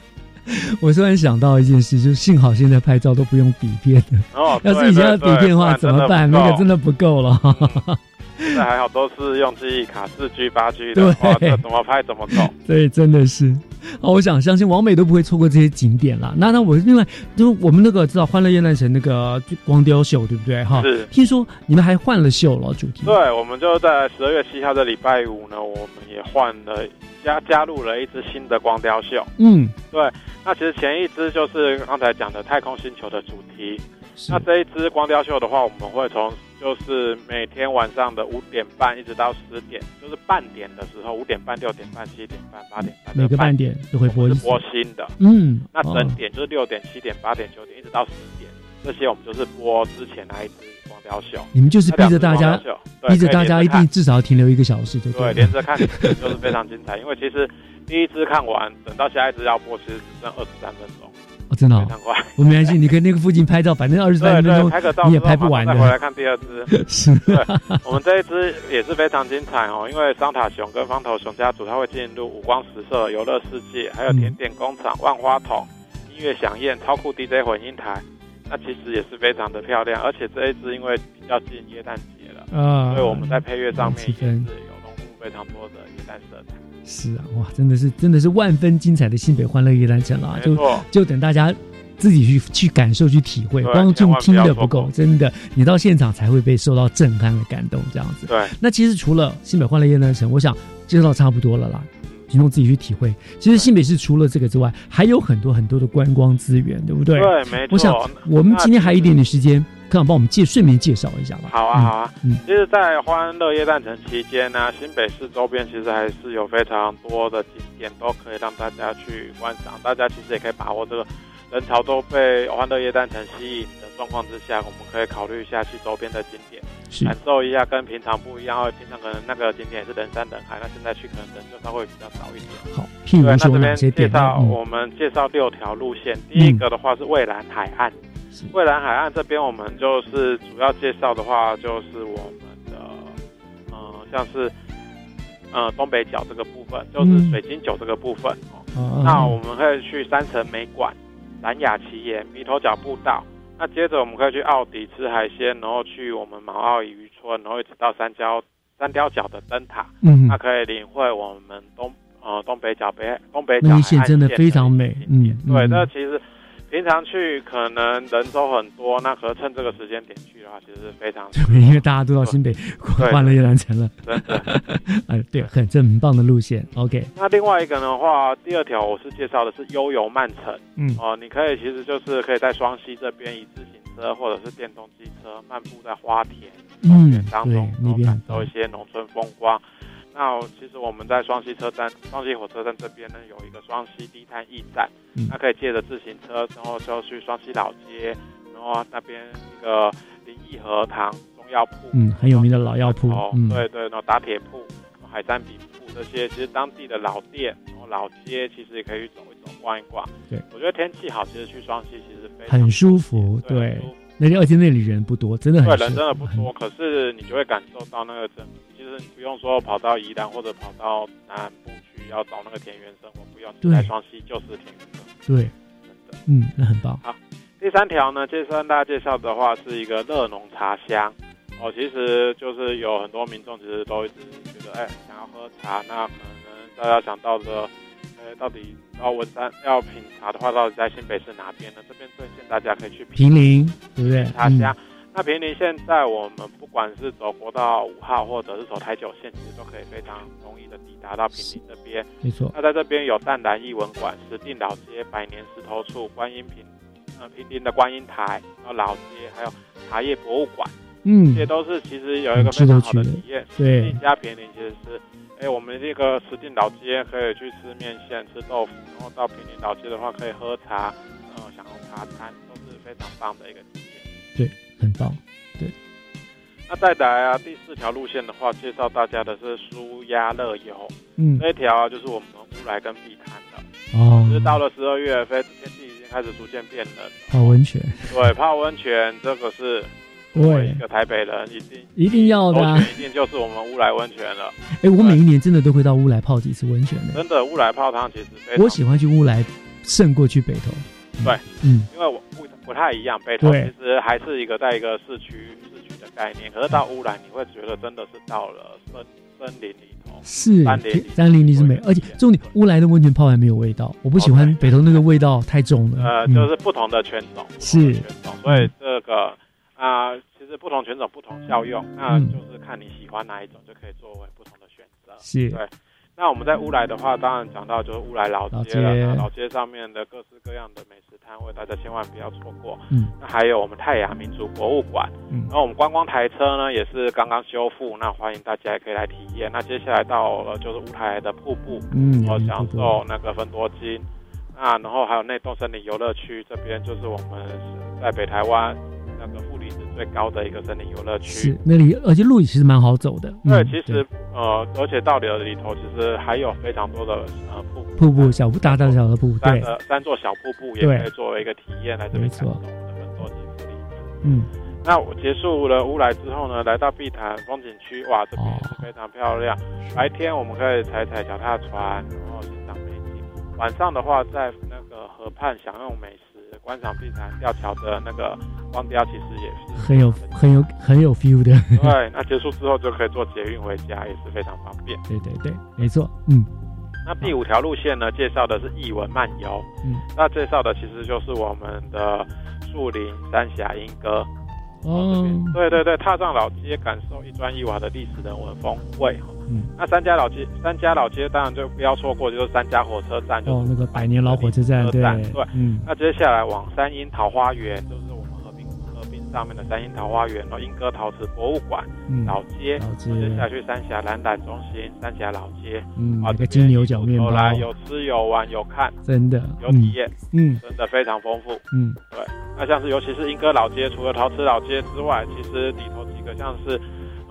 我突然想到一件事，就幸好现在拍照都不用底片的哦，要是以前要底片的话怎么办？那个真的不够了。现在还好，都是用记忆卡四 G 八 G 的，哇，这怎么拍怎么走。对，真的是。哦，我想相信王美都不会错过这些景点啦。那那我另外，就我们那个知道欢乐夜难城那个光雕秀，对不对？哈，是。听说你们还换了秀了主题。对，我们就在十二月七号的礼拜五呢，我们也换了加加入了一支新的光雕秀。嗯，对。那其实前一支就是刚才讲的太空星球的主题。那这一支光雕秀的话，我们会从就是每天晚上的五点半一直到十点，就是半点的时候，五点半、六点半、七点半、八点半，每个半点都会播播新的。嗯，那整点就是六点、七点、八点、九点，一直到十点，这些我们就是播之前那一支光雕秀。你们就是逼着大家，逼着大家一定至少要停留一个小时，对对？连着看就是非常精彩，因为其实第一支看完，等到下一支要播，其实只剩二十三分钟。哦，真的、我没关系，你跟那个附近拍照，反正二十三分钟拍个照你也拍不完的。回来看第二只。是，对，我们这一只也是非常精彩哦，因为桑塔熊跟方头熊家族，它会进入五光十色游乐世界，还有甜点工厂、万花筒、音乐响宴、超酷 DJ 混音台，那其实也是非常的漂亮。而且这一只因为比较近耶诞节了，啊所以我们在配乐上面气也是有融入非常多的耶诞色彩。是啊，哇，真的是真的是万分精彩的新北欢乐夜诞城了啊，就就等大家。自己去去感受、去体会，对光用千万不听的不够，真的，你到现场才会被受到震撼的感动，这样子。对，那其实除了新北欢乐夜诞城，我想介绍差不多了啦，群众自己去体会。其实新北市除了这个之外，还有很多很多的观光资源，对不对？对没错我想我们今天还有一点点时间，科长帮我们介顺便介绍一下吧。好啊，好啊。嗯其实，在欢乐夜诞城期间呢、新北市周边其实还是有非常多的景点都可以让大家去观赏。大家其实也可以把握这个人潮都被欢乐夜诞城吸引的状况之下，我们可以考虑一下去周边的景点，是感受一下跟平常不一样。平常可能那个景点也是人山人海，那现在去可能人就稍微比较少一点。好，譬如对，那这边？介绍、嗯我们介绍六条路线，第一个的话是蔚蓝海岸。蔚蓝海岸这边，我们就是主要介绍的话，就是我们的呃，像是呃东北角这个部分，就是嗯水晶酒这个部分哦。哦那我们可以去三城美馆、蓝雅奇岩、鼻头角步道。那接着我们可以去奥迪吃海鲜，然后去我们毛澳渔村，然后一直到三礁三雕角的灯塔。嗯那可以领会我们东呃东北角北东北角海岸线真的非常美，嗯，对，嗯那其实平常去可能人都很多，那可趁这个时间点去的话，其实是非常对，因为大家都到新北对欢乐夜诞城了，真的。哎，对，很这很棒的路线，OK，那另外一个的话，第二条我是介绍的是悠游慢城，嗯。哦、你可以其实就是可以在双溪这边以自行车或者是电动机车漫步在花田嗯，当中，对，那边很棒。有一，些农村风光。那其实我们在双溪车站、双溪火车站这边呢，有一个双溪低碳驿站，嗯那可以借着自行车，然后就去双溪老街，然后那边一个林益和堂中药铺，嗯，很有名的老药铺哦，，嗯，对对，然后打铁铺、海山饼铺这些，其实当地的老店，然后老街，其实也可以去走一走、逛一逛。对，我觉得天气好，其实去双溪其实非常很舒服，对对，那而且那里人不多，真的很适对人真的不多，可是你就会感受到那个真，其实你不用说跑到宜兰或者跑到南部去要找那个田园生活，不用，对在双溪就是田园生活。对，嗯，那很棒，第三条呢，介绍跟大家介绍的话是一个乐农茶香。哦，其实就是有很多民众其实都一直觉得，哎，想要喝茶，那可能大家想到的，呃，到底要文山要品茶的话，到底在新北市哪边呢？这边推荐大家可以去平林，对不对？嗯茶香。那平林现在我们不管是走国道五号，或者是走台九线，其实都可以非常容易的抵达到平林这边。没错那在这边有淡蓝艺文馆、石碇老街、百年石头处、观音平呃平林的观音台，然后老街，还有茶叶博物馆。嗯这些都是其实有一个非常好的体验。对石碇加平林其实是，哎，我们这个石碇老街可以去吃面线、吃豆腐，然后到平林老街的话可以喝茶，呃，享用茶餐，都是非常棒的一个体验。对，很棒，对，那再来啊，第四条路线的话，介绍大家的是舒压乐游。嗯这一条啊就是我们乌来跟碧潭的。哦就是到了十二月份，天气已经开始逐渐变冷。泡温泉，对，泡温泉这个是作为一个台北人一定一定要的啊。一定就是我们乌来温泉了。哎，我每一年真的都会到乌来泡几次温泉的，真的，乌来泡汤其实我喜欢去乌来胜过去北投，对，嗯，因为我不不太一样，北投其实还是一个在一个市区市区的概念，可是到乌来你会觉得真的是到了森森林里头，是山林里是美，而且重点乌来的温泉泡完没有味道，我不喜欢北投那个味道太重了，呃，嗯。就是不同的圈种，是。所以这个啊、其实不同犬种不同效用，那嗯就是看你喜欢哪一种，就可以作为不同的选择。是对。那我们在乌来的话，当然讲到就是乌来老老街了，街老街上面的各式各样的美食摊位，大家千万不要错过。嗯，那还有我们泰雅民族博物馆，嗯然后我们观光台车呢也是刚刚修复，那欢迎大家也可以来体验。那接下来到了就是乌台的瀑布，嗯然后享受那个分多金。那然后还有内洞森林游乐区这边，就是我们在北台湾最高的一个森林游乐区。是那里，而且路也其实蛮好走的。对，嗯其实呃，而且到里里头其实还有非常多的呃瀑布，瀑布小大大小的瀑布，对，三座小瀑布也可以作为一个体验来这边没错感受我们的本州吉普力。嗯，那我结束了乌来之后呢，来到碧潭风景区，哇，这边也是非常漂亮。白天我们可以踩踩脚踏船，然后欣赏美景；晚上的话，在那个河畔享用美食，观赏碧潭吊桥的那个光雕，其实也是很有很有很有 feel 的。对。那结束之后就可以坐捷运回家，也是非常方便。对对对，没错，嗯那第五条路线呢，介绍的是艺文漫游。嗯，那介绍的其实就是我们的树林、三峡、莺歌。哦，对对对，踏上老街，感受一砖一瓦的历史人文风味。嗯，那三家老街，三家老街当然就不要错过，就是三家火车站，就是哦，那个百年老火车站，对对，嗯，那接下来往三鹰桃花源，就是我们和平和平上面的三鹰桃花源，然后莺歌陶瓷博物馆、嗯老街，老街。接下来去三峡蓝胆中心、三峡老街，嗯，啊那个金牛角面包，有来有吃有玩有看，真的有体验，嗯，真的非常丰富，嗯，对。那像是尤其是莺歌老街，除了陶瓷老街之外，其实里头几个像是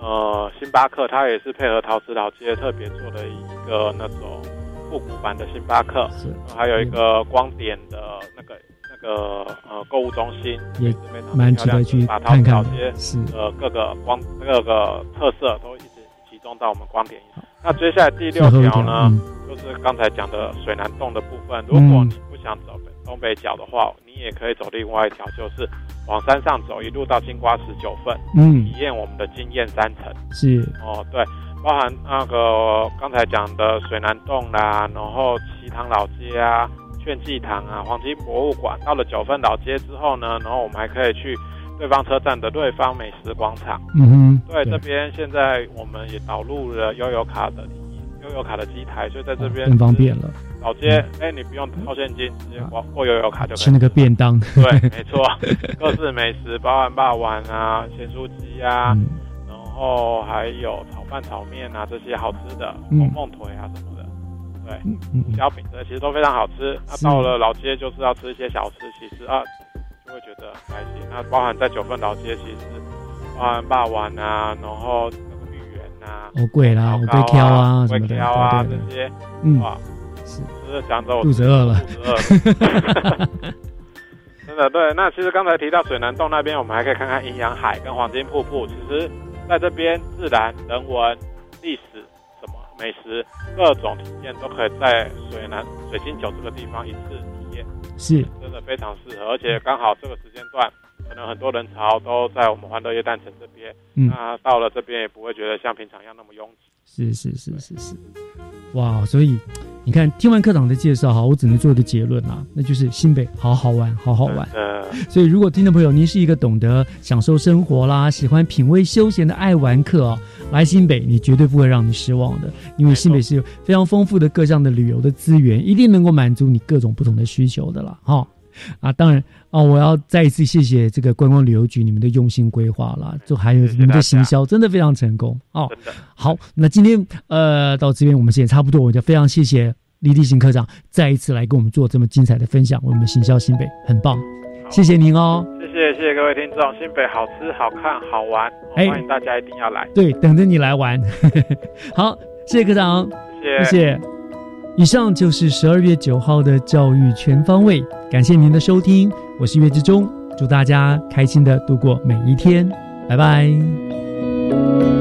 呃星巴克，它也是配合陶瓷老街特别做的一个那种复古版的星巴克，是，还有一个光点的那个那个呃购物中心，也是非常蛮漂亮值得去把陶瓷看看的老街是呃各个光各个特色都一直集中到我们光点。那接下来第六条条呢，嗯就是刚才讲的水南洞的部分。如嗯果你不想走北东北角的话，你也可以走另外一条，就是往山上走，一路到金瓜石九份，嗯体验我们的经验山城。是，哦，对，包含那个刚才讲的水南洞啦，然后旗塘老街啊、劝济堂啊、黄金博物馆。到了九份老街之后呢，然后我们还可以去对方车站的瑞芳美食广场。嗯哼对，对这边现在我们也导入了悠游卡的体悠游卡的机台，所以在这边更方便了。老街，哎、你不用掏现金，直接过过悠游卡就可以吃那个便当，对，没错，各式美食，包含霸王啊、咸酥鸡啊，嗯。然后还有炒饭、炒面啊这些好吃的，嗯。红凤腿啊什么的，对，嗯胡椒饼这其实都非常好吃。那到了老街就是要吃一些小吃，其实啊就会觉得很开心。那包含在九份老街，其实包含霸王啊，然后啊，哦贵啦，我糕被挑啊什会么的，挑啊这些，嗯哇，是，就是讲着我肚子饿了肚子饿了。真的对，那其实刚才提到水南洞那边，我们还可以看看阴阳海跟黄金瀑布。其实在这边，自然、人文、历史、什么美食各种体验都可以在水南水晶九这个地方一次体验，是，真的非常适合。而且刚好这个时间段，可能很多人潮都在我们欢乐夜诞城这边，嗯那到了这边也不会觉得像平常一样那么拥挤。是是是是是，哇！所以你看，听完科长的介绍哈，我只能做一个结论啦，那就是新北好好玩，好好玩。呃，所以，如果听众朋友您是一个懂得享受生活啦、喜欢品味休闲的爱玩客哦，来新北你绝对不会让你失望的，因为新北是有非常丰富的各项的旅游的资源，一定能够满足你各种不同的需求的啦。哈、啊，当然哦，我要再一次谢谢这个观光旅游局你们的用心规划啦，就还有你们的行销，真的非常成功哦。好，那今天呃到这边我们时间差不多，我就非常谢谢李立行科长再一次来跟我们做这么精彩的分享，为我们行销新北很棒，谢谢您哦。谢谢谢谢各位听众，新北好吃好看好玩，哎欢迎大家一定要来。对，等着你来玩。好，谢谢科长，谢谢谢谢。以上就是十二月九号的教育全方位，感谢您的收听，我是岳志忠，祝大家开心的度过每一天，拜拜。